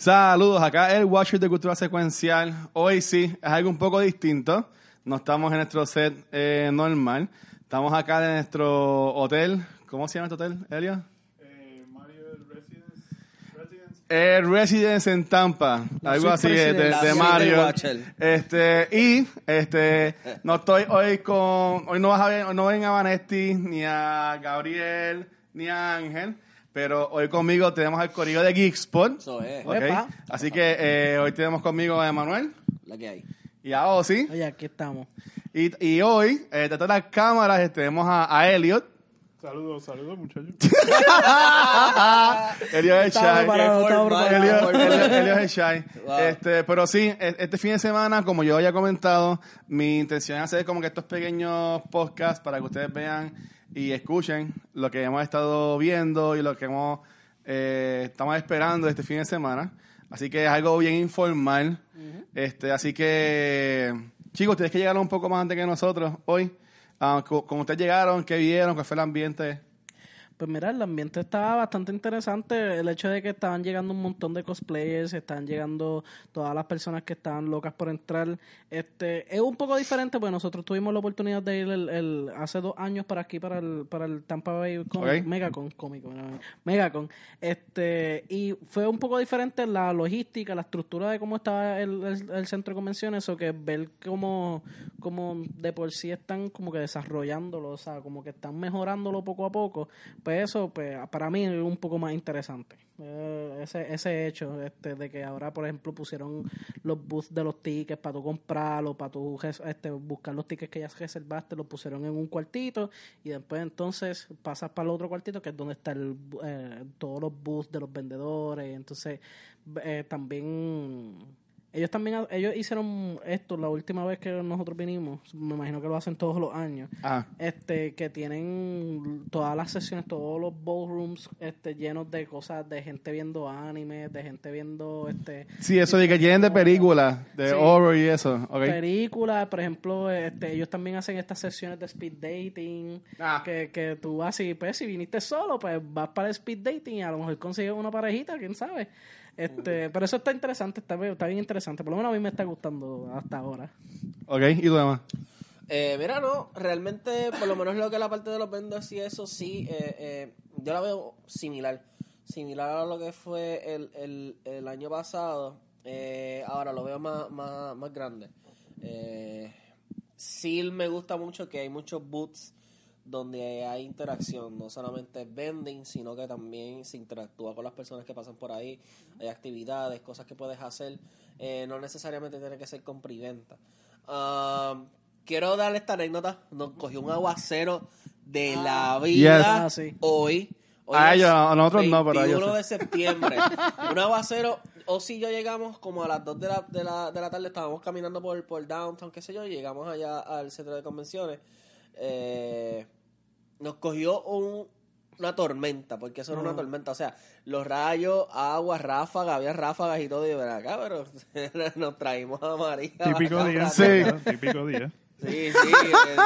Saludos, acá el Watcher de Cultura Secuencial. Hoy sí, es algo un poco distinto. No estamos en nuestro set eh, normal. Estamos acá en nuestro hotel. ¿Cómo se llama este hotel, Elio? Eh, Mario Residence. Residence. El Residence en Tampa, algo así de, de- Mario. Este, y este, no estoy hoy con, hoy no vas a ver, hoy no ven a Vanetti, ni a Gabriel, ni a Ángel, pero hoy conmigo tenemos al corillo de Geekspot. Eso es. ¿ok? Epa. Así que eh, hoy tenemos conmigo a Emanuel La que hay. y a Ozzy. Oye, aquí estamos. Y, y hoy, eh, detrás de las cámaras, tenemos a, a Elliot. Saludos, saludos, muchachos. Elliot es shy. es shy. Wow. Este, pero sí, e- este fin de semana, como yo había comentado, mi intención es hacer como que estos pequeños podcasts para que ustedes vean y escuchen lo que hemos estado viendo y lo que hemos eh, estamos esperando este fin de semana. Así que es algo bien informal. este, así que, chicos, ustedes que llegaron un poco más antes que nosotros hoy. Co- como ustedes llegaron, ¿qué vieron? ¿Cuál fue el ambiente? Pues mira, el ambiente estaba bastante interesante. El hecho de que estaban llegando un montón de cosplayers, estaban llegando todas las personas que estaban locas por entrar. Este, es un poco diferente, porque nosotros tuvimos la oportunidad de ir el, el- hace dos años para aquí, para el, para el Tampa Bay Con-. Megacon, cómico, Megacon. Este, y fue un poco diferente la logística, la estructura de cómo estaba el, el- el centro de convenciones, o que ver cómo, cómo de por sí están como que desarrollándolo, o sea, como que están mejorándolo poco a poco, pues eso pues para mí es un poco más interesante. Eh, ese, ese hecho este, de que ahora, por ejemplo, pusieron los booths de los tickets para tú comprarlos, para tú este, buscar los tickets que ya reservaste, los pusieron en un cuartito y después entonces pasas para el otro cuartito que es donde están todos los booths de los vendedores. Entonces, eh, también ellos también ellos hicieron esto la última vez que nosotros vinimos, me imagino que lo hacen todos los años. Ah, Este que tienen todas las sesiones, todos los ballrooms este llenos de cosas de gente viendo anime, de gente viendo este sí, eso de que llenen de películas, de Sí. horror y eso. ok. películas, por ejemplo, este, ellos también hacen estas sesiones de speed dating, Ah. que, que tú vas y pues si viniste solo, pues vas para el speed dating y a lo mejor consigues una parejita, quién sabe. Este, pero eso está interesante, está, bien- está bien interesante, por lo menos a mí me está gustando hasta ahora. Ok, ¿y tú demás? Eh, mira, no, realmente, por lo menos lo que es la parte de los vendors y eso, sí, eh, eh, yo la veo similar. Similar a lo que fue el, el, el año pasado. Eh, ahora lo veo más, más, más grande. Eh, sí me gusta mucho que hay muchos booths donde hay interacción, no solamente vending, sino que también se interactúa con las personas que pasan por ahí, hay actividades, cosas que puedes hacer, eh, no necesariamente tiene que ser compra y venta. Um, quiero darle esta anécdota, nos cogió un aguacero de la vida Yes. Ah, sí. hoy. Hoy A ellos, a nosotros no, pero a ellos 21 sí. de septiembre. un aguacero. O si yo llegamos como a las 2 de la, de la, de la tarde, estábamos caminando por, por downtown, qué sé yo, y llegamos allá al centro de convenciones. Eh, nos cogió un- una tormenta, porque eso era una tormenta. O sea, los rayos, agua, ráfagas, había ráfagas y todo. Y yo, ven acá, pero nos traímos a María. Típico día. Sí. Típico día. Sí, sí.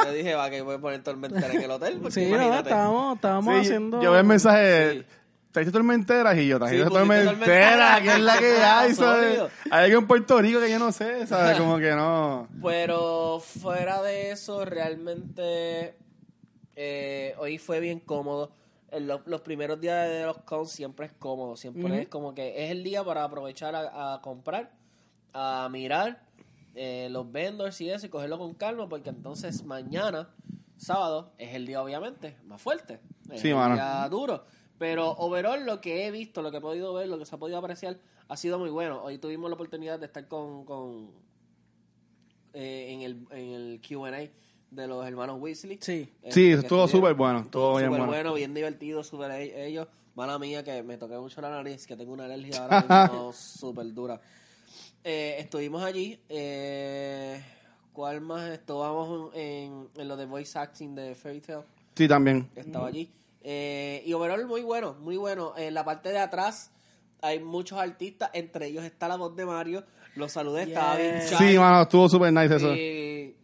Yo dije, va, que voy a poner tormentera en el hotel. Porque Sí, no, imagínate. estábamos, estábamos Sí, haciendo Yo veo el mensaje, Sí. ¿trajiste tormenteras? Y yo, ¿trajiste Sí, tormenteras? ¿Qué es la que hay? ¿sabes? Hay algo en Puerto Rico que yo no sé, ¿sabes? Como que no. Pero fuera de eso, realmente eh, hoy fue bien cómodo. En lo- los primeros días de los cons siempre es cómodo, siempre es como que es el día para aprovechar a, a comprar, a mirar eh, los vendors y eso y cogerlo con calma porque entonces mañana, sábado, es el día obviamente más fuerte, es Sí, el mano. día duro. Pero overall lo que he visto, lo que he podido ver, lo que se ha podido apreciar ha sido muy bueno. Hoy tuvimos la oportunidad de estar con, con eh, en el, en el Q&A de los hermanos Weasley. Sí. Eh, Sí, estuvo súper bueno, estuvo bien súper bueno. bien divertido, súper e- ellos. Mala mía que me toqué mucho la nariz, que tengo una alergia ahora mismo súper dura. Eh, estuvimos allí. Eh, ¿Cuál más? Estábamos en, en lo de voice acting de Fairy Tail. Sí, también. Estaba allí. Eh, y overall muy bueno, muy bueno. En la parte de atrás hay muchos artistas, entre ellos está la voz de Mario. Los saludé, estaba bien Yes. Sí, mano, estuvo súper nice eso. Eh,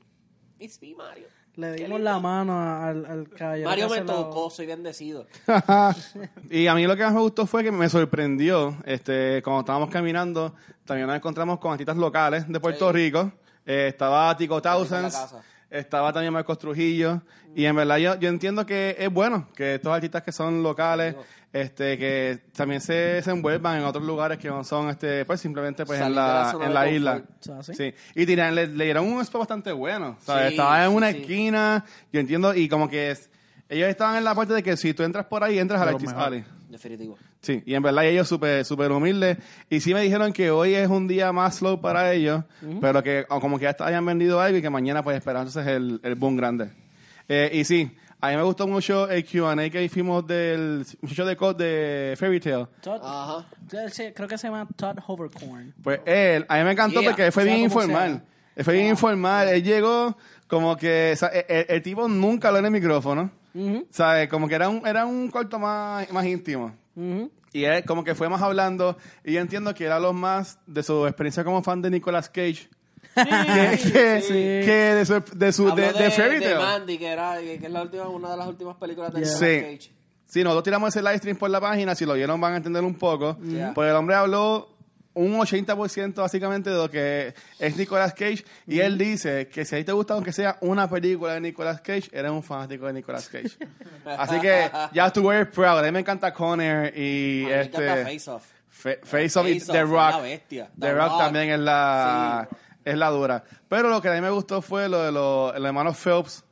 It's me, Mario. Le dimos la mano al, al caballero. Mario que me se lo- tocó, soy bendecido. y a mí lo que más me gustó fue que me sorprendió, este, cuando estábamos caminando, también nos encontramos con artistas locales de Puerto Sí. Rico. Eh, estaba Tico en la Thousands, casa. Estaba también Marcos Trujillo. Y en verdad yo, yo entiendo que es bueno que estos artistas que son locales, este, que también se, se envuelvan en otros lugares que no son, este, pues simplemente pues en Salir de la la, zona en de la confort. isla. O sea, ¿sí? Sí, y tiran- le, le dieron un spot bastante bueno. ¿sabes? Sí, Estaba en sí, una sí. esquina, yo entiendo, y como que es- ellos estaban en la parte de que si tú entras por ahí, entras a la De lo Artist. Alley. Definitivo. Sí, y en verdad ellos súper super humildes. Y sí me dijeron que hoy es un día más slow para ellos, pero que o como que ya está- hayan vendido algo y que mañana pues esperar entonces el, el boom grande. Eh, y sí, a mí me gustó mucho el Q&A que hicimos del muchacho de Code de Fairy Tale. Todd- Ajá. creo que se llama Todd Hovercorn. Pues él, a mí me encantó Yeah. porque él fue Sea bien informal. sea. Él fue bien informal. Él llegó como que, o sea, el, el- el tipo nunca habló en el micrófono. Ujú, ¿Sabes? Como que era un, era un cuarto más, más íntimo. Y él como que fue más hablando. Y yo entiendo que era lo más de su experiencia como fan de Nicolas Cage. que, que- Sí. que de su, de, su, de, de Fairy de Tale. Mandy, que, era, que es la última, una de las últimas películas de Yeah. Nicolas Sí. Cage. Sí, nosotros tiramos ese live stream por la página. Si lo vieron van a entender un poco. Yeah. Pues el hombre habló un 80% básicamente de lo que es Nicolas Cage. Y él dice que si a ti te gusta aunque sea una película de Nicolas Cage, eres un fanático de Nicolas Cage. Así que ya estuve proud. A mí me encanta Conner y A me este... Face Off. Fa- Face Off y The Rock. es la bestia. The, The Rock, Rock. también es la, es la dura. Pero lo que a mí me gustó fue lo de los, los hermanos Phelps,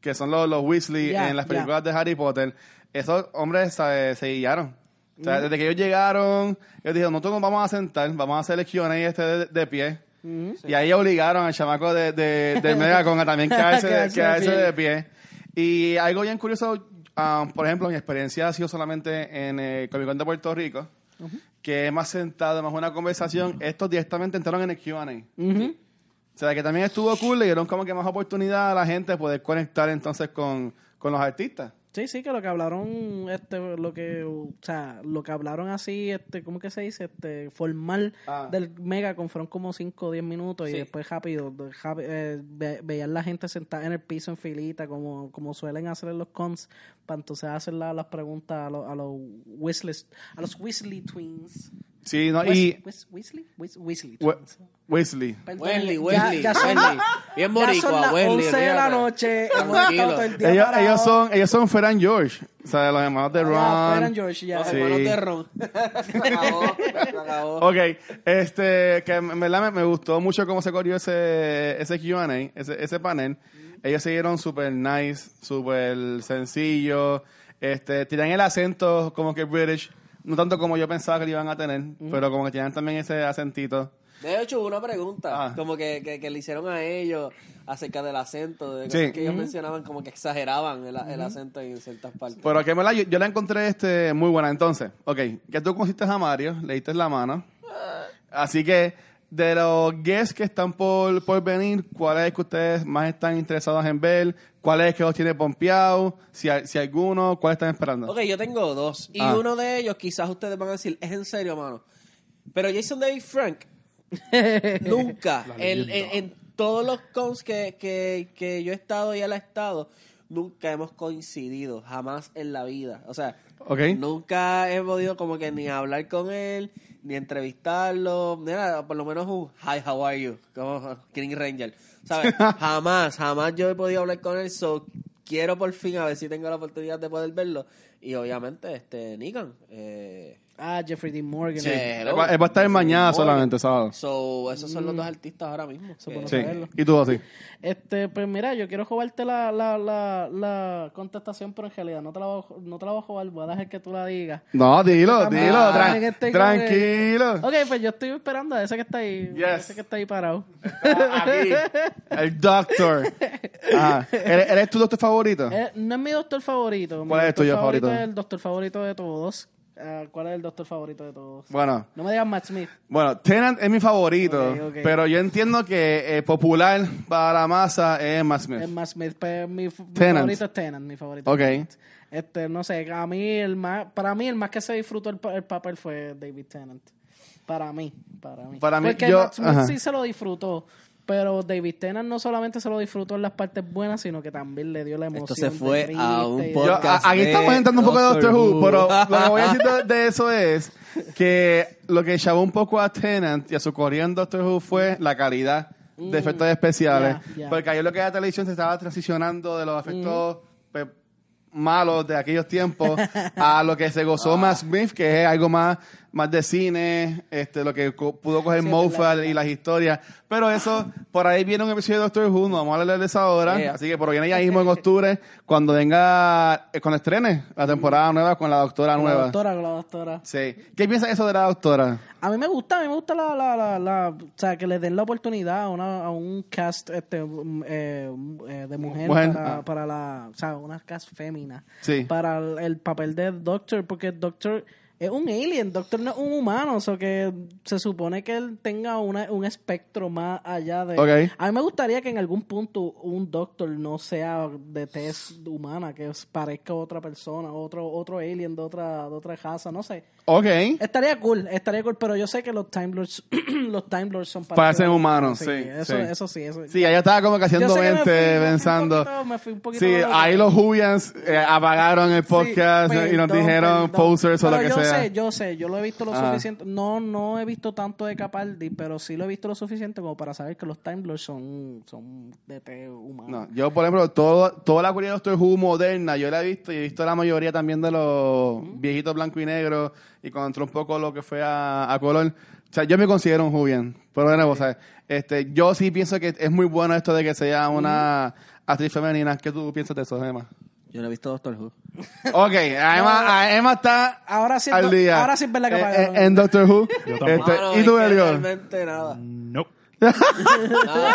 que son los, los Weasley en las películas de Harry Potter. Esos hombres ¿sabes? se guiaron. O sea, desde que ellos llegaron, ellos dijeron, nosotros nos vamos a sentar, vamos a hacer el Q&A este de, de pie. Y ahí obligaron al chamaco de, de, del Megacon a también quedarse, Quedarse de quedarse pie. de pie. Y algo bien curioso, um, por ejemplo, mi experiencia ha sido solamente en el Comic Con de Puerto Rico, que es más sentado, más una conversación. Estos directamente entraron en el Q&A. O sea, que también estuvo cool, le dieron como que más oportunidad a la gente de poder conectar entonces con, con los artistas. Sí, sí, que lo que hablaron, este, lo que, o sea, lo que hablaron así, este, ¿cómo que se dice? Este, formal Ah. del Megacon fueron como 5 o 10 minutos y después rápido, eh, ve- veían la gente sentada en el piso en filita, como, como suelen hacer en los cons, para entonces hacer la- las preguntas a, los a los Weasley, a los Weasley Twins. Sí, ¿no? Wes- y Wes- Weasley? Wes- Weasley We- Twins. Wesley. Perdón, Wesley, ya- Wesley, ya son- Wesley. Bien Ya boricua, son las Wesley, 11 de la noche, todo el día Ellos, ellos son, ellos son and George. O sea, los hermanos de Ah, Ron. Fred and George, ya. Los Sí. hermanos de Ron. se acabó, se acabó. Ok, este, que en verdad me, me gustó mucho cómo se corrió ese, ese Q&A, ese, ese panel. Ellos siguieron súper nice, súper sencillo. Este, tiran el acento como que British, no tanto como yo pensaba que lo iban a tener, pero como que tienen también ese acentito. De hecho, hubo una pregunta, Ah. como que, que, que le hicieron a ellos acerca del acento, de Sí. cosas que ellos mencionaban, como que exageraban el, el acento en ciertas partes. Pero que yo, yo la encontré este, muy buena. Entonces, ok, que tú conociste a Mario, le diste la mano. Así que, de los guests que están por, por venir, ¿cuál es que ustedes más están interesados en ver? ¿Cuál es que los tiene pompeados? Si, hay- si alguno, ¿cuál están esperando? Ok, yo tengo dos. Y Ah. uno de ellos, quizás ustedes van a decir, es en serio, mano. Pero Jason David Frank, nunca, en, en- en todos los cons que, que, que yo he estado y él ha estado, nunca hemos coincidido, jamás en la vida. O sea, nunca he podido como que ni hablar con él, ni entrevistarlo, nada, por lo menos un hi, how are you, como King Ranger. ¿Sabes? jamás, jamás yo he podido hablar con él, so quiero por fin a ver si tengo la oportunidad de poder verlo. Y obviamente, este, Nikan. Eh, Ah, Jeffrey Dean Morgan. Sí. Él va, él va a estar mañana solamente, sábado. so, esos son los dos artistas ahora mismo. Que- Sí. ¿Y tú así? Este, pues mira, yo quiero jugarte la, la, la, la contestación, pero en realidad no te la voy a, no te la voy a jugar, voy a dejar que tú la digas. No, dilo, dilo. ah, como que- tranquilo. Ok, pues yo estoy esperando a ese que está ahí. Yes. a Ese que está ahí parado. Aquí, el doctor. Ajá. ¿Eres, eres tu doctor favorito? Eh, no es mi doctor favorito. Mi ¿Cuál es doctor tuyo favorito? Es el doctor favorito de todos. Ah, ¿Cuál es el doctor favorito de todos? Bueno, No me digas Matt Smith. bueno, Tennant es mi favorito, pero yo entiendo que eh, popular para la masa es Matt Smith. Es Matt Smith. pero mi, mi favorito es Tennant, mi favorito. Ok. es. Este, no sé, a mí el más, para mí el más que se disfrutó el, pa- el papel fue David Tennant. Para mí, para mí. Para mí, Porque yo- Matt Smith ajá. sí se lo disfrutó, Pero David Tennant no solamente se lo disfrutó en las partes buenas, sino que también le dio la emoción. Esto se fue a un Yo, podcast. a- aquí de estamos entrando un poco de Doctor Who, Who. pero lo que voy a decir de, de eso es que lo que llamó un poco a Tennant y a su corriente en Doctor Who fue la calidad de efectos especiales. Mm. ya, ya. Porque ahí lo que era televisión se estaba transicionando de los efectos pues, malos de aquellos tiempos a lo que se gozó Matt Smith, que es algo más, más de cine, este, lo que co- pudo coger Sí, Moffat y las historias. Pero eso, por ahí viene un episodio de Doctor Who, no vamos a hablar de eso ahora. Yeah. Así que por viene ya mismo en octubre, cuando venga, eh, cuando estrene la temporada nueva con la doctora con la nueva. doctora, con la doctora. Sí. ¿Qué piensas eso de la doctora? A mí me gusta, a mí me gusta la, la, la, la- o sea, que le den la oportunidad a, una, a un cast este, eh, eh, de mujer, Mujer, para, ah. para la, o sea, una cast fémina Sí. para el, el papel de Doctor, porque Doctor es un alien, Doctor no es un humano, o sea que se supone que él tenga una, un espectro más allá de... Ok. A mí me gustaría que en algún punto un Doctor no sea de tez humana, que parezca otra persona, otro otro alien de otra, de otra raza, no sé. Ok. Estaría cool, estaría cool, pero yo sé que los Time Lords, los Time Lords son Parecen humanos, sí, Eso sí. eso sí, eso Sí, allá estaba como que haciendo sé que me mente, fui- me fui un pensando. poquito- me fui un poquito Sí, ahí los Julians eh, apagaron el Sí, podcast y nos dijeron perdón. posers o lo que sea. Sé, yo sé, yo lo he visto lo Ajá. suficiente. No, no he visto tanto de Capaldi, pero sí lo he visto lo suficiente como para saber que los Time Lords son, son de té humano. No, yo, por ejemplo, todo, toda la cualidad de Doctor Who moderna, yo la he visto y he visto la mayoría también de los viejitos blanco y negro y cuando entró un poco lo que fue a, a color. O sea, yo me considero un Julian. Pero de nuevo, o sea, este, yo sí pienso que es muy bueno esto de que sea una actriz femenina. ¿Qué tú piensas de eso, Emma? Yo no he visto Doctor Who. Ok, Emma, Emma está Ahora sí, al día. ahora sí es verdad que Eh, eh, en Doctor Who. Tampoco. Este, Mano, ¿Y es tú, que Elio? Realmente nada. Nope. Nada,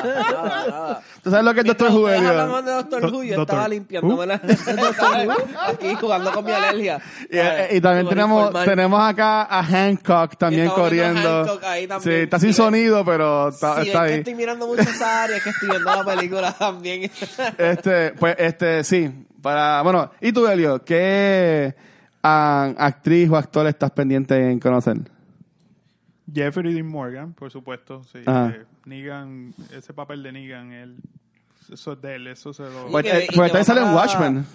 nada, nada. ¿Tú sabes lo que es Doctor Who, ustedes Elio? hablaban de Doctor Do- Who, yo Doctor estaba limpiándome la... aquí jugando con mi alergia. Y, eh, y también tenemos, tenemos acá a Hancock también viendo a corriendo. Hancock ahí también. Sí, está sin Sí, sonido, pero está, Sí, está es que ahí. estoy mirando muchas áreas, que estoy viendo la película también. Este, pues, este, sí. Para, bueno, ¿y tú, Elio? ¿Qué ah, actriz o actor estás pendiente en conocer? Jeffrey Dean Morgan, por supuesto. Sí. Ajá. Eh, Negan, ese papel de Negan, él, eso es de él, eso se lo... Pues, que- eh, pues va sale en para- Watchmen.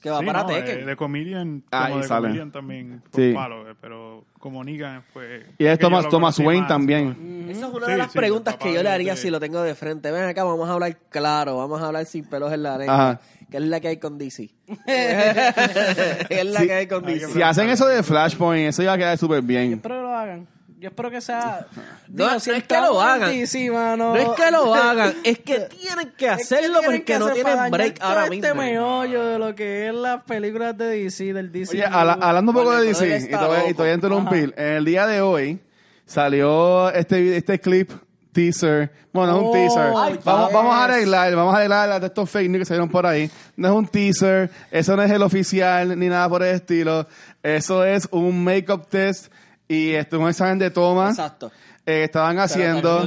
que va Sí, para no, Tekken. eh, de Comedian, Ahí como de sale. Comedian también, fue Sí. eh, pero como Negan fue... Y es Thomas, Thomas Wayne más, también. Esa es una Sí, de las sí, preguntas que yo le haría de- si lo tengo de frente. Ven acá, vamos a hablar claro, vamos a hablar sin pelos en la. Ajá. Que es la que hay con DC. es la Sí. que hay con DC. Si hacen eso de Flashpoint, eso iba a quedar súper bien. Espero que lo hagan. Yo espero que sea. No, Digo, no si es que lo hagan. DC, mano, No es que lo hagan, es que tienen que es que hacerlo que porque no tienen break todo ahora este mismo. meollo de lo que es las películas de DC, del DC. Oye, hablando un poco de DC, y te voy, y te voy a interrumpir. En el día de hoy salió este, este clip teaser. Bueno, no es un Oh, teaser. vamos, a arreglar, vamos a arreglar de estos fake news que salieron por ahí. No es un teaser, eso no es el oficial ni nada por el estilo. Eso es un make-up test y este, un examen de toma. Exacto. eh, estaban haciendo.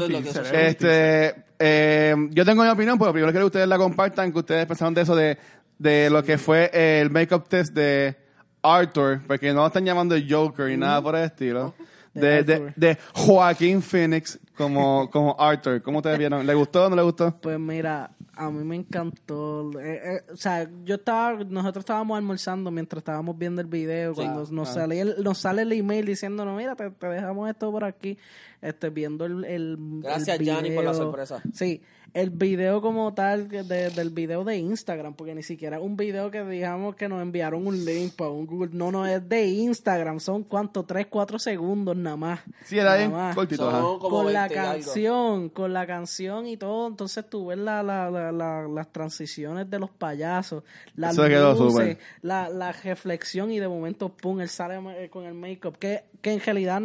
Este, eh, yo tengo mi opinión, pero primero quiero que ustedes la compartan, que ustedes pensaron de eso, de, de lo que fue el make-up test de Arthur, porque no lo están llamando Joker ni nada por el estilo. De, De de, Joaquín Phoenix como, como Arthur. ¿Cómo ustedes vieron? ¿Le gustó o no le gustó? Pues mira, a mí me encantó. Eh, eh, o sea, yo estaba, nosotros estábamos almorzando mientras estábamos viendo el video, cuando nos, ah. sale el, nos sale el email diciéndonos, mira, te, te dejamos esto por aquí, este, viendo el, el Gracias, el Gianni, por la video. sorpresa. Sí, el video como tal, que de- del video de Instagram, porque ni siquiera es un video que digamos que nos enviaron un link para un Google, no, no, es de Instagram, son cuánto, 3, 4 segundos nada más. Sí, era bien cortito. Con la 20 y algo. canción, con la canción y todo, entonces tú ves la, la, la, la- las transiciones de los payasos, las Eso quedó luces, la, la reflexión y de momento, pum, él sale eh, con el make-up, que, que en realidad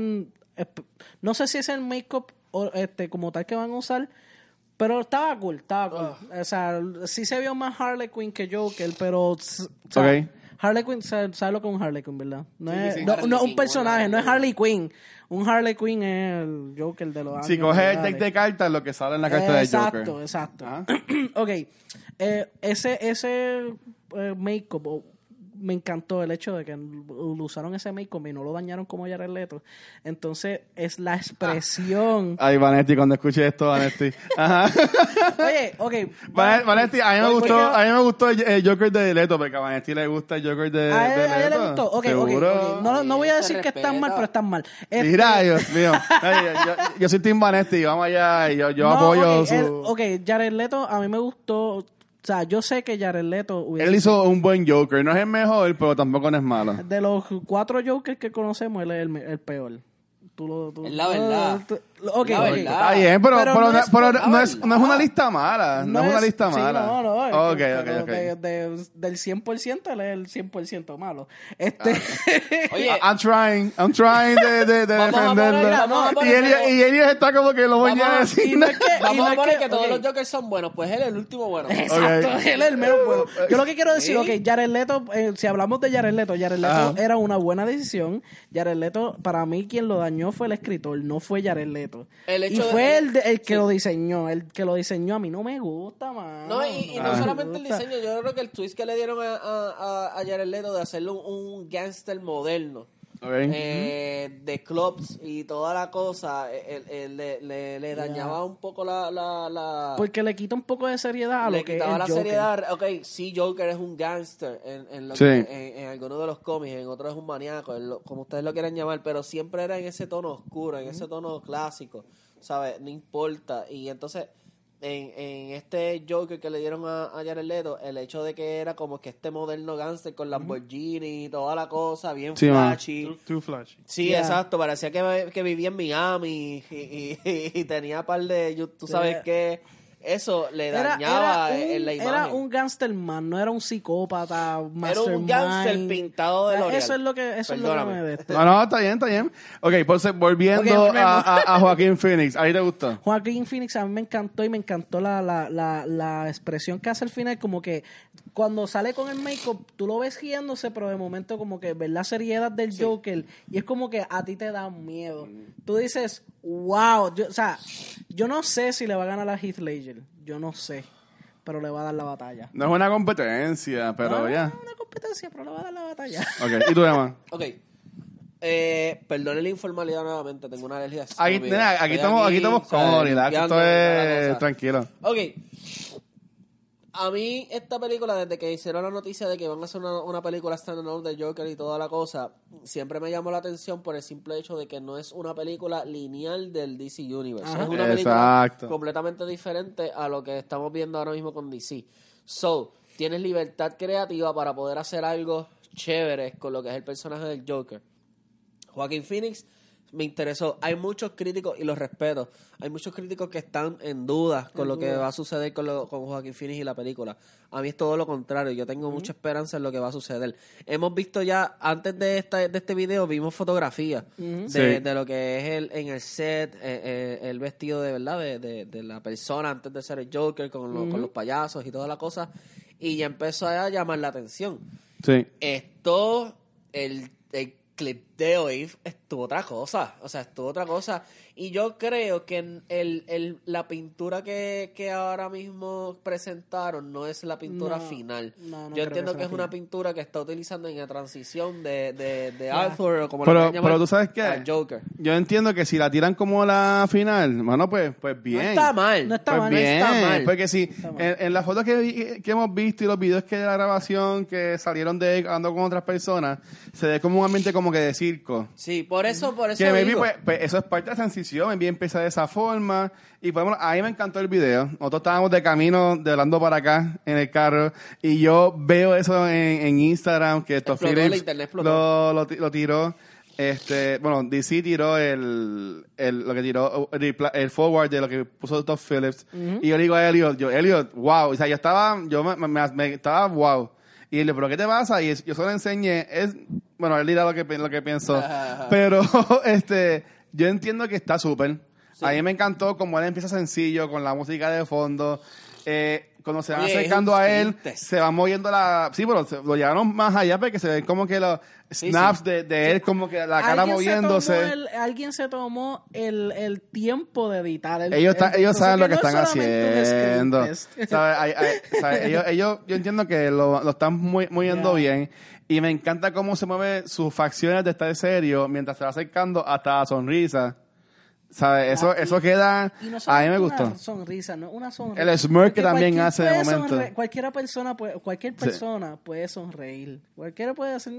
no sé si es el make-up o, este, como tal que van a usar, pero estaba cool, estaba cool. O sea, sí se vio más Harley Quinn que Joker, pero... o sea. Harley Quinn, sabe sabe lo que es un Harley Quinn, ¿verdad? No Sí, es sí. no, no, un personaje, no es Harley Quinn. Un Harley Quinn es el Joker de los años. Si coges el deck de cartas, lo que sale en la carta de exacto, Joker. exacto. Ajá. ok, eh, ese, ese eh, make-up, me encantó el hecho de que lo usaron ese make-up y no lo dañaron como Jared Leto. Entonces, es la expresión. Ay, Vanetti, cuando escuché esto, Vanetti. Ajá. Oye, ok. Van- Vanetti, a mí me gustó, a mí me gustó el, el Joker de Leto, porque a Vanetti le gusta el Joker de, A él, de a ella Leto. le gustó. Ok, ok, Seguro. ok. No, no voy a decir que están mal, pero están mal. Este- Mira, Dios mío. Yo, yo soy Tim Vanetti, vamos allá, y yo, yo No, apoyo ok, su... ok, Jared Leto, a mí me gustó. O sea, yo sé que Jared Leto hubiese Él hizo un buen Joker, no es el mejor, pero tampoco no es malo. De los cuatro Jokers que conocemos, él es el, me- el peor. Tú lo, tú- Es la verdad. tú- ok, La ok. verdad. Está bien, pero, Pero pero, no no, es pero no es, no es una lista mala. No, es una lista sí, mala. no, no. es Ok, que- ok, pero ok. de- de- del 100% él es el 100% malo. Este, Oye, I'm trying, I'm trying de, de, de a defenderlo. a y. Elliot, y Elliot está como que lo voy a decir. y no es que, vamos no a poner que, que- todos los Jokers son buenos. Pues él es el último bueno. Exacto, él es el menos bueno. Yo lo que quiero decir, Sí. ok, Jared Leto, eh, si hablamos de Jared Leto, Jared Leto era una buena decisión. Jared Leto, para mí, quien lo dañó fue el escritor, no fue Jared Leto. El y hecho de- fue el, de- el que sí. lo diseñó, el que lo diseñó. A mí no me gusta, man. No, y, y no Ah. solamente el diseño, yo creo que el twist que le dieron a, a, a- Jared Leto de hacerle un, un gangster moderno, Eh, de clubs y toda la cosa, eh, le, le, le dañaba un poco la... la, la Porque le quita un poco de seriedad a le lo que es quitaba la Joker. seriedad. Ok, sí, Joker es un gangster en, en, lo Sí. que- en, en algunos de los cómics, en otros es un maníaco, en lo- como ustedes lo quieran llamar, pero siempre era en ese tono oscuro, en ese tono clásico, ¿sabes? No importa. Y entonces, en, en este Joker que le dieron a, a Jared Leto, el hecho de que era como que este moderno gangster con Lamborghini y toda la cosa, bien Sí, flashy. Too, too flashy. Sí, Yeah. exacto. Parecía que, que vivía en Miami y, y- y- y tenía par de... Tú sabes Yeah. que eso le Era, dañaba era un, en la imagen. era un gangster man, no era un psicópata, Era un gangster pintado de L'Oreal. Eso es lo que, eso es lo que me de este. No, no, está bien, está bien. Ok, pues volviendo Ok, volvemos. a, a, a Joaquín Phoenix, ¿ahí te gustó? Joaquín Phoenix a mí me encantó y me encantó la, la, la, la expresión que hace al final, como que cuando sale con el make-up, tú lo ves riéndose, pero de momento como que ves la seriedad del Joker y es como que a ti te da miedo. Tú dices, wow, yo, o sea, yo no sé si le va a ganar a Heath Ledger, yo no sé, pero le va a dar la batalla. No es una competencia, pero No, ya. no es una competencia, pero le va a dar la batalla. Ok, ¿y tú, Emma? Ok. Eh, perdone la informalidad nuevamente, tengo una alergia. Aquí, nena, aquí estamos, aquí estamos esto es tranquilo. Ok. A mí, esta película, desde que hicieron la noticia de que van a hacer una, una película standalone de Joker y toda la cosa, siempre me llamó la atención por el simple hecho de que no es una película lineal del DC Universe. Ajá. Es una película Exacto. completamente diferente a lo que estamos viendo ahora mismo con DC. So, tienes libertad creativa para poder hacer algo chévere con lo que es el personaje del Joker. Joaquín Phoenix me interesó. Hay muchos críticos, y los respeto, hay muchos críticos que están en dudas con En lo que va a suceder con, lo- con Joaquín Phoenix y la película. A mí es todo lo contrario. Yo tengo mucha esperanza en lo que va a suceder. Hemos visto ya, antes de, esta, de este video, vimos fotografías de, Sí. de lo que es el, en el set, eh, eh, el vestido de verdad de, de- de la persona antes de ser el Joker, con, lo- con los payasos y toda la cosa. Y ya empezó a llamar la atención. Sí. Esto, el, el clip de hoy estuvo otra cosa. O sea, estuvo otra cosa. Y yo creo que el, el, la pintura que, que ahora mismo presentaron no es la pintura No, final. no, no yo entiendo que que, es la una final. pintura que está utilizando en la transición de, de, de. Arthur, o como Pero- lo llamar, pero tú sabes qué? al Joker. Yo entiendo que si la tiran como la final, bueno, pues, pues bien. No está mal. No está Pues mal, no bien, está mal. porque si mal. en, en las fotos que, vi- que hemos visto y los videos que de la grabación que salieron de él hablando con otras personas, se ve como un ambiente como que de circo. Sí, por eso, por eso Que maybe, digo. pues, pues, eso es parte de la transición, maybe empieza de esa forma. Y podemos, a mí me encantó el video. Nosotros estábamos de camino de Orlando para acá en el carro. Y yo veo eso en, en Instagram, que internet explotó. lo, lo, ti- lo tiró. Este, bueno, DC tiró el, el, lo que tiró, el, forward de lo que puso Todd Phillips. Y yo le digo a Elliot, yo, Elliot, wow. O sea, yo estaba, yo me, me- me- estaba wow. Y él le pero ¿qué te pasa? Y yo solo enseñé, es, bueno, él dirá lo que, lo que pienso. pero, este, yo entiendo que está súper. A mí me encantó como él empieza sencillo, con la música de fondo. eh, cuando se van Oye, acercando a él, se va moviendo la... Sí, pero se- lo llevaron más allá porque se ven como que los snaps sí. De, de él, como que la cara moviéndose. el- alguien se tomó el, el tiempo de editar. el- ellos, el- están- ellos saben lo que no están haciendo. Ellos, ellos- yo entiendo que lo, lo están muy, moviendo bien. Y me encanta cómo se mueve sus facciones de estar serio mientras se va acercando hasta la sonrisa. ¿Sabes? Eso, Ah, eso queda. Y no A mí me gustó. Una sonrisa, ¿no? Una sonrisa. El smirk que también hace de momento. sonre- Cualquiera persona puede, cualquier persona puede sonreír. Cualquiera puede hacer.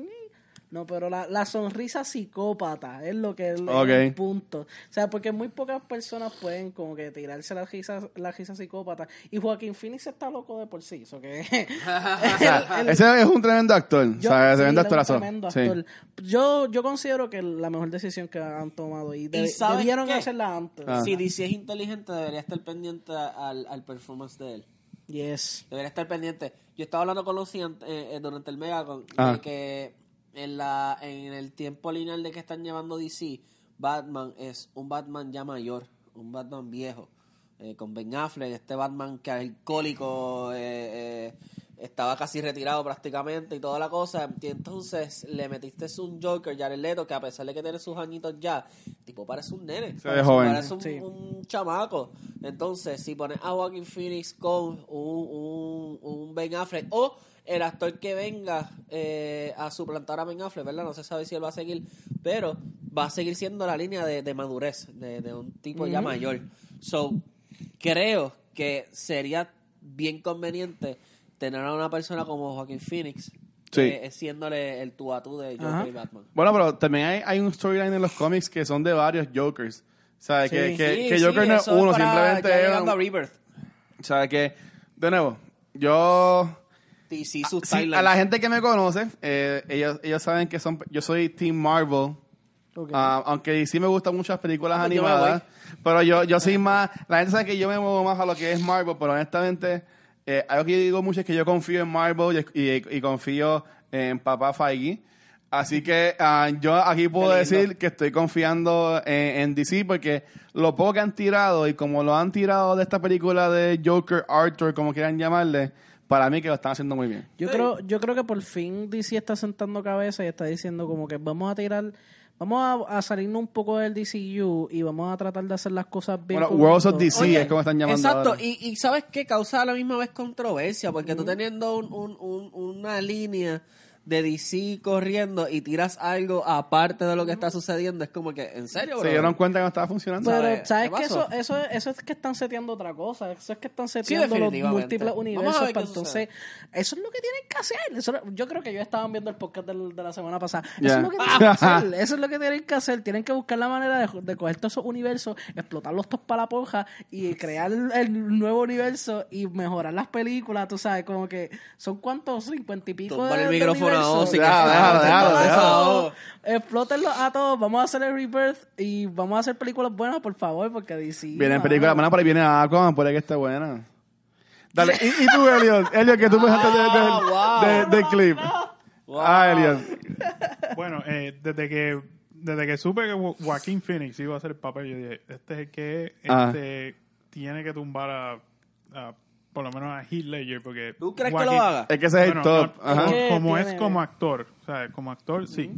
No, pero la, la sonrisa psicópata es lo que es el- Ok. el punto. O sea, porque muy pocas personas pueden como que tirarse la risa, la risa psicópata. Y Joaquín Phoenix está loco de por sí. eso que O sea, ese es un tremendo actor. yo- sí, Tremendo él es un actorazo. tremendo Sí. actor. Yo, yo considero que la mejor decisión que han tomado y, de- ¿Y debieron qué? hacerla antes. Ah. Si DC es inteligente, debería estar pendiente al, al performance de él. Yes. Debería estar pendiente. Yo estaba hablando con Lucy eh, eh, durante el Megacon Ah. de que en, la, en el tiempo lineal de que están llevando DC, Batman es un Batman ya mayor, un Batman viejo. eh, con Ben Affleck, este Batman que es alcohólico, eh, eh, estaba casi retirado prácticamente y toda la cosa. Y entonces le metiste un Joker, Jared Leto, que a pesar de que tiene sus añitos ya, tipo parece un nene. Se ve joven. Parece un, Sí. un chamaco. Entonces, si pones a Joaquin Phoenix con un, un, un Ben Affleck o el actor que venga eh, a suplantar a Ben Affleck, ¿verdad? No se sabe si él va a seguir, pero va a seguir siendo la línea de, de madurez de, de un tipo ya mayor. So, creo que sería bien conveniente tener a una persona como Joaquin Phoenix Sí. eh, siéndole el tú a tú de Joker Ajá. y Batman. Bueno, pero también hay, hay un storyline en los cómics que son de varios Jokers. ¿Sabes? que, Sí. que, Sí, que sí, Joker no es uno, simplemente es llegando a un- Rebirth. ¿Sabes? Que, de nuevo, yo Sí, sus Sí, a la gente que me conoce, eh, ellos, ellos saben que son, yo soy Team Marvel. Ah, aunque sí me gustan muchas películas Ah, pues yo animadas, pero yo, yo soy más, la gente sabe que yo me muevo más a lo que es Marvel, pero honestamente, eh, algo que yo digo mucho es que yo confío en Marvel y, y- y confío en papá Feige. Así que ah, yo aquí puedo decir que estoy confiando en, en DC porque lo poco que han tirado y como lo han tirado de esta película de Joker, Arthur, como quieran llamarle, para mí que lo están haciendo muy bien. Yo Sí. creo, yo creo que por fin DC está sentando cabeza y está diciendo como que vamos a tirar, vamos a, a salirnos un poco del DCU y vamos a tratar de hacer las cosas bien. Bueno, Worlds of. DC Oye, es como están llamando Exacto, ahora. y, y sabes qué causa a la misma vez controversia, porque tú teniendo un, un- un- una línea de DC corriendo y tiras algo aparte de lo que está sucediendo, es como que, ¿en serio, Se bro? dieron cuenta que no estaba funcionando. Pero, ¿Sabes? ¿sabes ¿Qué? Eso, eso, eso es que están seteando otra cosa. Eso es que están seteando los múltiples Vamos a universos. ver para qué entonces, eso es lo que tienen que hacer. Eso es- yo creo que ellos estaban viendo el podcast del- de la semana pasada. Eso es lo que tienen que hacer. Eso es lo que tienen que hacer. Tienen que buscar la manera de, de coger todos esos universos, explotarlos todos para la porja y crear el, el nuevo universo y mejorar las películas. Tú sabes, como que son cuántos, cincuenta y pico Tumbar de, el de micrófono está- déjalo, está- déjalo. Explótenlos a todos. Vamos a hacer el rebirth y vamos a hacer películas buenas, por favor, porque DC. Vienen películas buenas, por ahí viene Aquaman, puede que esté buena. Dale, ¿y, y tú, Elliot? Elliot, que tú pensaste de, de- wow. de- del clip. Wow. Ah, Elliot. Bueno, eh, desde que desde que supe que Jo- Joaquín Phoenix iba a hacer el papel, yo dije, este es el que Ah. este, tiene que tumbar a, a- por lo menos a Heath Ledger, porque ¿Tú crees que lo haga? Es que ese es el top. no, Ajá. como- es como actor, o sea, como actor, sí.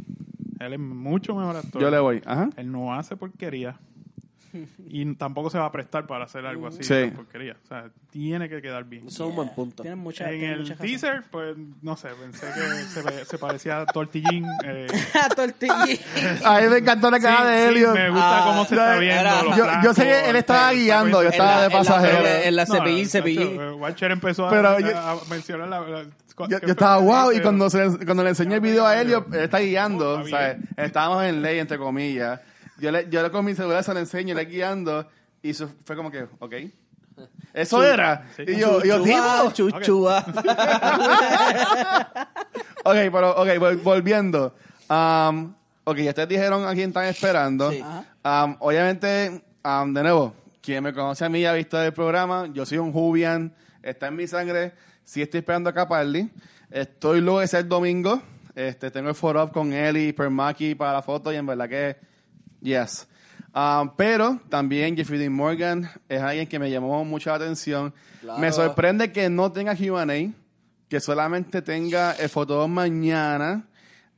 Él es mucho mejor actor. Yo le voy. Ajá. Él no hace porquería. Y tampoco se va a prestar para hacer algo así Sí. de porquería. O sea, tiene que quedar bien. Eso es un buen punto. Tienen mucha, En tienen el mucha razón. teaser, pues, no sé, pensé que se, se parecía a Tortillín. Eh, Tortilla. A mí me encantó la cara sí, de sí, Elliot. me gusta Ah, cómo se yo- está viendo. era- los yo- yo sé que él estaba guiando, yo estaba de pasajero. en la- cepillín. el Watcher empezó a, Pero a- yo- a mencionar la... la- Yo, estaba wow y cuando, se, cuando le enseñé el video a Elliot, él está guiando, Oh. Estábamos en ley, entre comillas. Yo le, yo le con mi celular se lo enseño, le guiando, y eso fue como que, ok. Eso era. Sí. Y yo, y yo, Chuchúa, tipo. chuchúa. Ok, pero, ok, vol- volviendo. Um, ok, ya ustedes dijeron a quién están esperando. Sí. Um, obviamente, um, de nuevo, quien me conoce a mí ha visto el programa. Yo soy un Jubian, está en mi sangre. Sí estoy esperando a Capaldi. Estoy luego de ser domingo. Este, tengo el follow up con Eli y Permaki para la foto y en verdad que, yes. Ah, pero también Jeffrey Dean Morgan es alguien que me llamó mucho la atención. Claro. Me sorprende que no tenga Q&A, que solamente tenga el Fotodón mañana.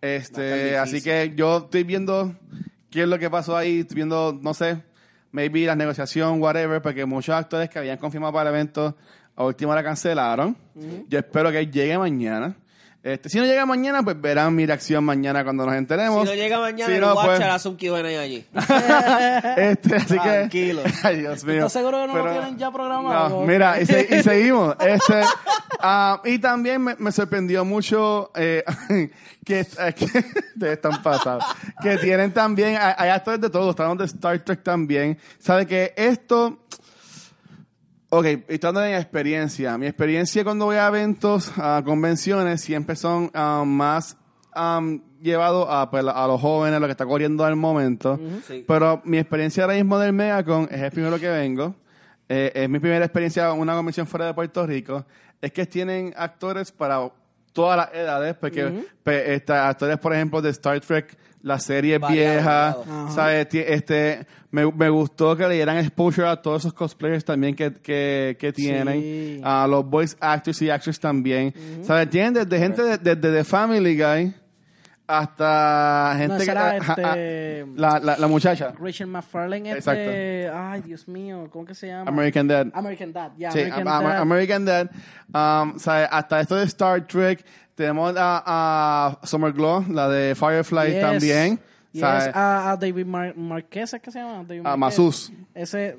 Este, así que yo estoy viendo qué es lo que pasó ahí, estoy viendo, no sé, maybe la negociación, whatever, porque muchos actores que habían confirmado para el evento a última hora cancelaron. Yo espero que llegue mañana. Este, si no llega mañana, pues verán mi reacción mañana cuando nos enteremos. Si no llega mañana, Si el no, pues- hace un Q&A allí. Este, así que. Tranquilo. Ay, Dios mío. ¿Estás seguro que no lo tienen ya programado? No, mira, y, se- y seguimos. Este, ah, y también me, me sorprendió mucho eh, que, eh, que ustedes están pasados. Que tienen también, hay, actores de todos, están de Star Trek también. Sabe que esto. Ok, estando en experiencia. Mi experiencia cuando voy a eventos, a convenciones, siempre son ah, más um, llevados a, pues, a los jóvenes, lo que está corriendo al momento. Sí. Pero mi experiencia ahora mismo del Megacon es el primero que vengo. Eh, es mi primera experiencia en una convención fuera de Puerto Rico. Es que tienen actores para todas las edades, porque pe- está- actores, por ejemplo, de Star Trek, las series Variado, viejas, variado. ¿sabes? Este, me, me gustó que le dieran exposure a todos esos cosplayers también que, que, que tienen, Sí. a los voice actors y actors también, ¿sabes? Tienen desde gente de- Family Guy hasta gente No, que... era, ajá, este, la, la, la muchacha. Rachel McFarlane es Exacto. Ay, Dios mío, ¿cómo que se llama? American Dad. American Dad, ya, Sí, American. American Dad. Um, ¿sabe? Hasta esto de Star Trek. Tenemos a, a Summer Glow, la de Firefly Yes. también. Yes, ¿sabe? a, a David Mar Marquez, ¿es que se llama? David A. Masus. Ese,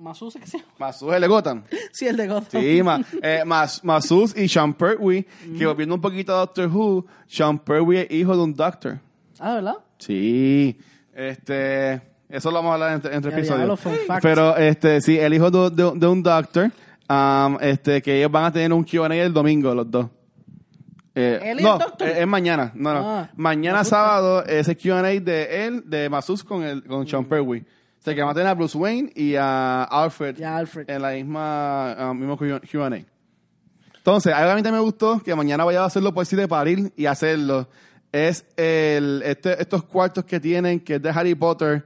Masus, ¿es que se llama? Masus el de Gotham. Sí, el de Gotham. Sí, ma, eh, Mas- Masus y Sean Pertwee, que volviendo un poquito a Doctor Who, Sean Pertwee es hijo de un doctor. Ah, ¿verdad? Sí, este, eso lo vamos a hablar entre, episodios. Pero, este, sí, el hijo de, de- de un doctor, um, este, que ellos van a tener un Q&A el domingo, los dos. Eh, ¿Él y no, el doctor? Es, es mañana, no, no. Ah, mañana sábado, ese Q&A de él, de Masus con, el, con Sean Pertwee. O sea, que van a tener a Bruce Wayne y a Alfred, Y a Alfred. en la misma, um, mismo Q&A. Entonces, algo que a mí también me gustó, que mañana vaya a hacerlo por si de parir y hacerlo, es el, este, estos cuartos que tienen, que es de Harry Potter,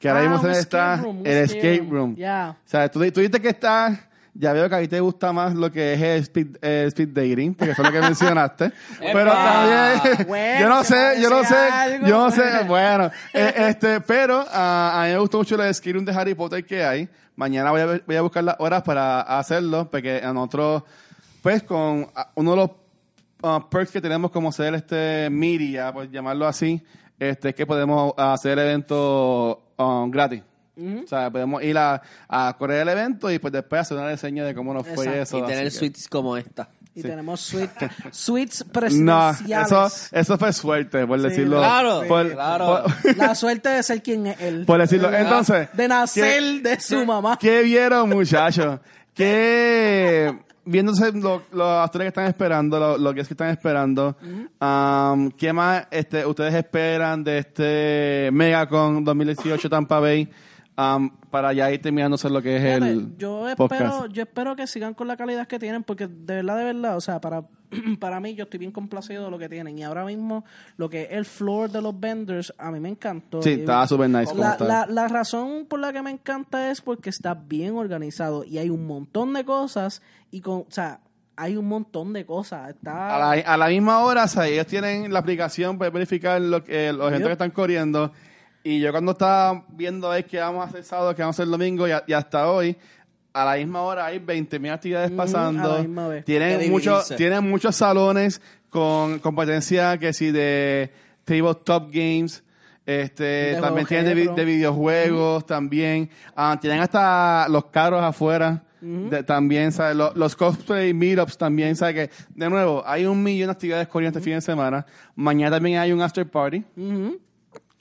que ahora Ah, mismo está room, el escape room. Ya. O sea, tú, tú que está, ya veo que a ti te gusta más lo que es el speed, eh, speed dating, porque eso es lo que mencionaste. pero también, Bueno, yo no sé, yo no sé, algo. yo no sé, bueno, eh, este, pero ah, a mí me gustó mucho el room de Harry Potter que hay. Mañana voy a, voy a buscar las horas para hacerlo, porque nosotros, pues con ah, uno de los ah, perks que tenemos como ser este media, pues llamarlo así, este, es que podemos hacer el evento O sea, podemos ir a, a correr el evento y pues después hacer una reseña de cómo nos fue Exacto. eso. y tener que- suites como esta. Y tenemos suite, suites No, presidenciales. eso, eso fue suerte, por decirlo. claro, por, sí, claro. por- La suerte de ser quien es él. por decirlo. Entonces, De nacer ¿qué- de su mamá. ¿Qué vieron, muchachos? ¿Qué, viéndose lo- los actores que están esperando, lo, lo que es que están esperando, um, ¿qué más este, ustedes esperan de este Megacon 2018 Tampa Bay um, para ya ir terminándose lo que es Fíjate, el yo podcast? espero, yo espero que sigan con la calidad que tienen, porque de verdad, de verdad, o sea, para, para mí yo estoy bien complacido de lo que tienen. Y ahora mismo, lo que es el floor de los vendors, a mí me encantó. Sí, estaba súper nice. La, la, la razón por la que me encanta es porque está bien organizado y hay un montón de cosas y con, o sea, hay un montón de cosas. Está A la, a la misma hora, o sea, ellos tienen la aplicación para verificar lo que, los eventos que están corriendo. Y yo cuando estaba viendo ver qué vamos a hacer sábado, qué vamos a hacer domingo y, a- y hasta hoy, a la misma hora hay 20.000 actividades pasando. Que Tienen, muchos tienen muchos salones con competencia que si de tabletop games. Este, De también tienen de, videojuegos también. Ah, tienen hasta los carros afuera. de- también, ¿sabes? Los, los cosplay meetups también, ¿sabes? Que, de nuevo, hay un millón de actividades corriendo este fin de semana. Mañana también hay un after party.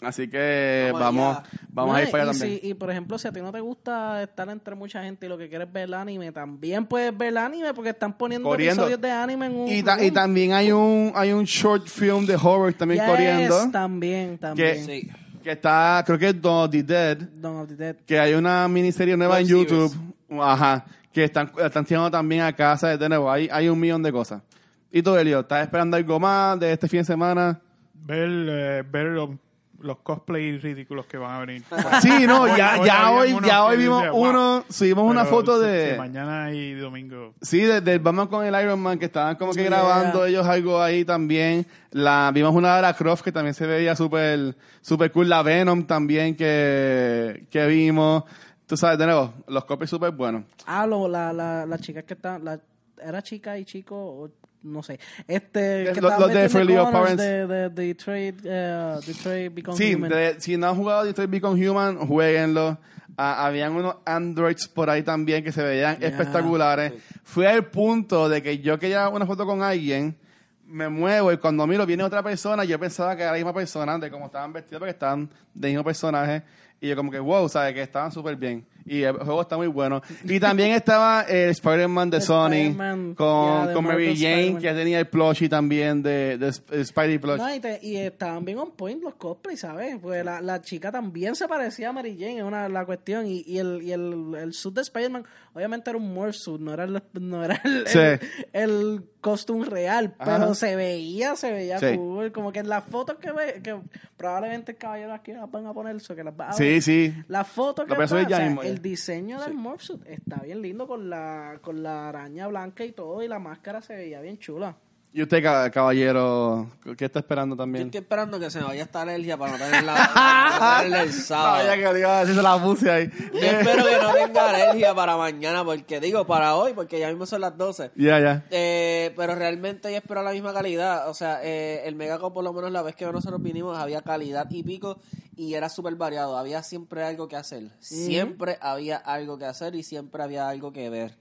Así que Vamos vamos, allá. vamos No, a ir para allá también. si- y por ejemplo, si a ti no te gusta estar entre mucha gente y lo que quieres es ver el anime, también puedes ver el anime porque están poniendo Corriendo. episodios de anime en un. Y, ta- y también hay un, hay un short film de horror también Yes, corriendo. También, Que, también. Sí. que está, creo que es Dawn of the Dead. Dawn of the Dead. que hay una miniserie nueva en YouTube, series. ajá, que están, están tirando también a casa de nuevo. Hay, hay un millón de cosas. Y tú, Elio, ¿estás esperando algo más de este fin de semana? Ver, eh, ver los cosplay ridículos que van a venir. Sí, no, ya, Hoy ya hoy, ya que hoy vimos wow. uno, subimos una Pero foto de... sí, mañana y domingo. Sí, de- del Batman con el Iron Man, que estaban como que grabando ellos algo ahí también. La, vimos una de la Croft que también se veía súper super cool. La Venom también que, que vimos. Tú sabes, de nuevo, los copies súper buenos. Ah, lo, la, la, la chica que está, la, era chica y chico, o no sé. Este, Los- que los estaban de Fairly Odd Parents. de, de, de Detroit, eh, Detroit Become Sí, Human. de- si no han jugado Detroit Become Human, jueguenlo. Ah, habían unos androids por ahí también que se veían espectaculares. Fui al punto de que yo quería una foto con alguien, me muevo y cuando miro viene otra persona, yo pensaba que era la misma persona de cómo estaban vestidos porque estaban del mismo personaje. Y yo como que, wow, ¿sabes? Que estaban súper bien. Y el juego está muy bueno. Y también estaba el Spider-Man de El Sony con, de con Mary Jane, que tenía el plushie también de, de Spidey plush. No, y, te- y estaban bien on point los cosplays, ¿sabes? Pues la, la chica también se parecía a Mary Jane, es una la cuestión. Y, y el, y el, el suit de Spider-Man, obviamente era un morph suit, no era el, no era el, Sí. el, el costume real, Ajá. pero se veía, se veía Sí. cool. Como que en las fotos que ve, que probablemente el caballero aquí las van a poner eso, que las va a Sí, ver. sí. La foto que o sea, el diseño del morph suit está bien lindo con la, con la araña blanca y todo, y la máscara se veía bien chula. ¿Y usted, ca- caballero, qué está esperando Yo también? estoy esperando que se me vaya esta alergia para no tenerla, para no tenerla el sábado. Sabía que le iba a decir, se la puse ahí. Yo espero que no tenga alergia para mañana, porque digo para hoy, porque ya mismo son las 12. Ya, ya. Eh, pero realmente yo espero la misma calidad. O sea, eh, el Megaco, por lo menos la vez que nosotros vinimos, había calidad y pico y era súper variado. Había siempre algo que hacer. Siempre había algo que hacer y siempre había algo que ver.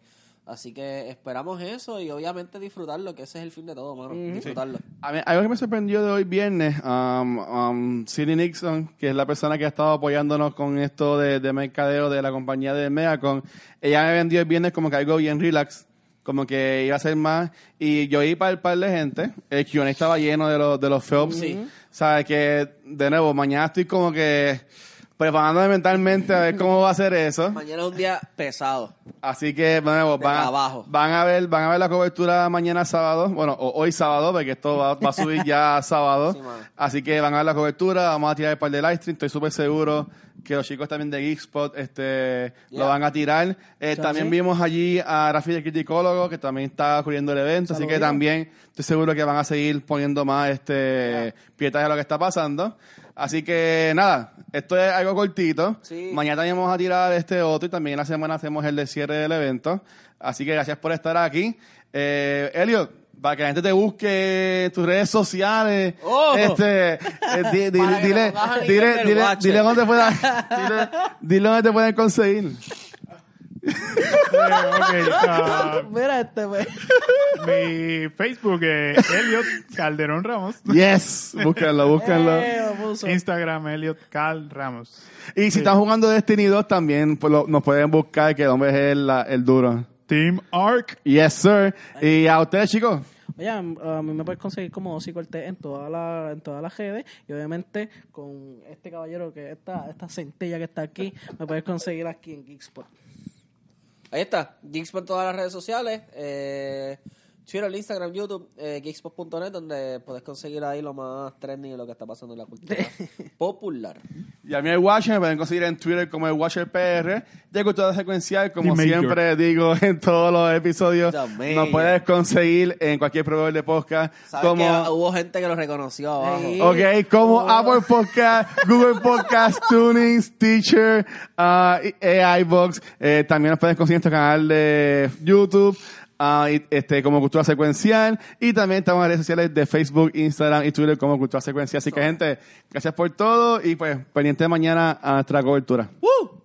Así que esperamos eso y obviamente disfrutarlo, que ese es el fin de todo, mano. Disfrutarlo. A mí, algo que me sorprendió de hoy viernes, um, um, Cindy Nixon, que es la persona que ha estado apoyándonos con esto de, de mercadeo de la compañía de Megacon, ella me vendió el viernes como que algo bien relax, como que iba a ser más, y yo iba para el par de gente, el Q&A estaba lleno de los, de los Phelps, Sí. sabes que, de nuevo, mañana estoy como que preparándome mentalmente a ver cómo va a ser eso. Mañana es un día pesado. Así que De van, a- van a ver, van a ver la cobertura mañana sábado, bueno, o hoy sábado, porque esto va, va a subir ya sábado. Sí. Así que van a ver la cobertura, vamos a tirar el par de live stream, estoy súper seguro que los chicos también de Geekspot este, Yeah. lo van a tirar. Eh, también sí. vimos allí a Rafi el criticólogo, que también está cubriendo el evento, así que también estoy seguro que van a seguir poniendo más este pietaje a lo que está pasando. Así que nada, esto es algo cortito. Sí. Mañana también vamos a tirar este otro y también la semana hacemos el de cierre del evento. Así que gracias por estar aquí. Eh, Elliot, para que la gente te busque en tus redes sociales, ¡Oh! este, eh, di- di- dile, dile, dile, Watcher. dile dónde puedan, dile, dile dónde te pueden conseguir. Eh, ok, ah, Mira este, pues. mi Facebook es Elliot Calderón Ramos. Yes, búsquenlo, búsquenlo. Eh. Instagram Elliot Cal Ramos. Y si están jugando Destiny 2 también, pues lo- nos pueden buscar, que el hombre es el, el duro. Team Arc. Yes, sir. Y a ustedes, chicos. Oye, a a mí me puedes conseguir como Ozzy Cortés en todas las en todas las redes y obviamente con este caballero que esta esta centella que está aquí me puedes conseguir aquí en Geekspot. Ahí está, Geeks por todas las redes sociales, eh, Twitter, Instagram, YouTube, eh, geekspot.net, donde puedes conseguir ahí lo más trending de lo que está pasando en la cultura popular. Y a mí el Watcher me pueden conseguir en Twitter como el Watcher PR. De cultura secuencial, como The Major. siempre digo en todos los episodios, nos puedes conseguir en cualquier proveedor de podcast. Sabes que Como, hubo gente que lo reconoció abajo. Sí. ok, como Oh. Apple Podcast, Google Podcast, Tuning, Stitcher, uh, AI Box. Eh, también nos pueden conseguir en nuestro canal de YouTube. Y, este, como Cultura Secuencial y también estamos en redes sociales de Facebook, Instagram y Twitter como Cultura Secuencial. Así que gente, gracias por todo y pues pendiente de mañana a nuestra cobertura. ¡Woo!